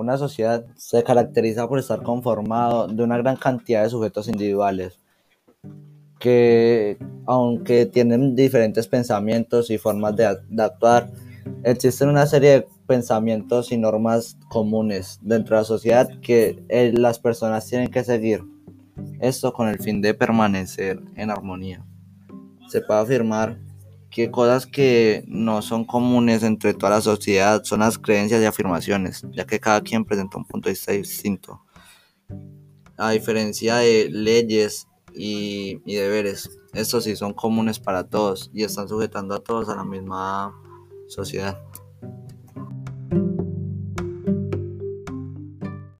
una sociedad se caracteriza por estar conformado de una gran cantidad de sujetos individuales que, aunque tienen diferentes pensamientos y formas de, actuar, existen una serie de pensamientos y normas comunes dentro de la sociedad que eh, las personas tienen que seguir. Esto con el fin de permanecer en armonía. Se puede afirmar que cosas que no son comunes entre toda la sociedad son las creencias y afirmaciones, ya que cada quien presenta un punto de vista distinto. A diferencia de leyes y, deberes, estos sí son comunes para todos y están sujetando a todos a la misma sociedad.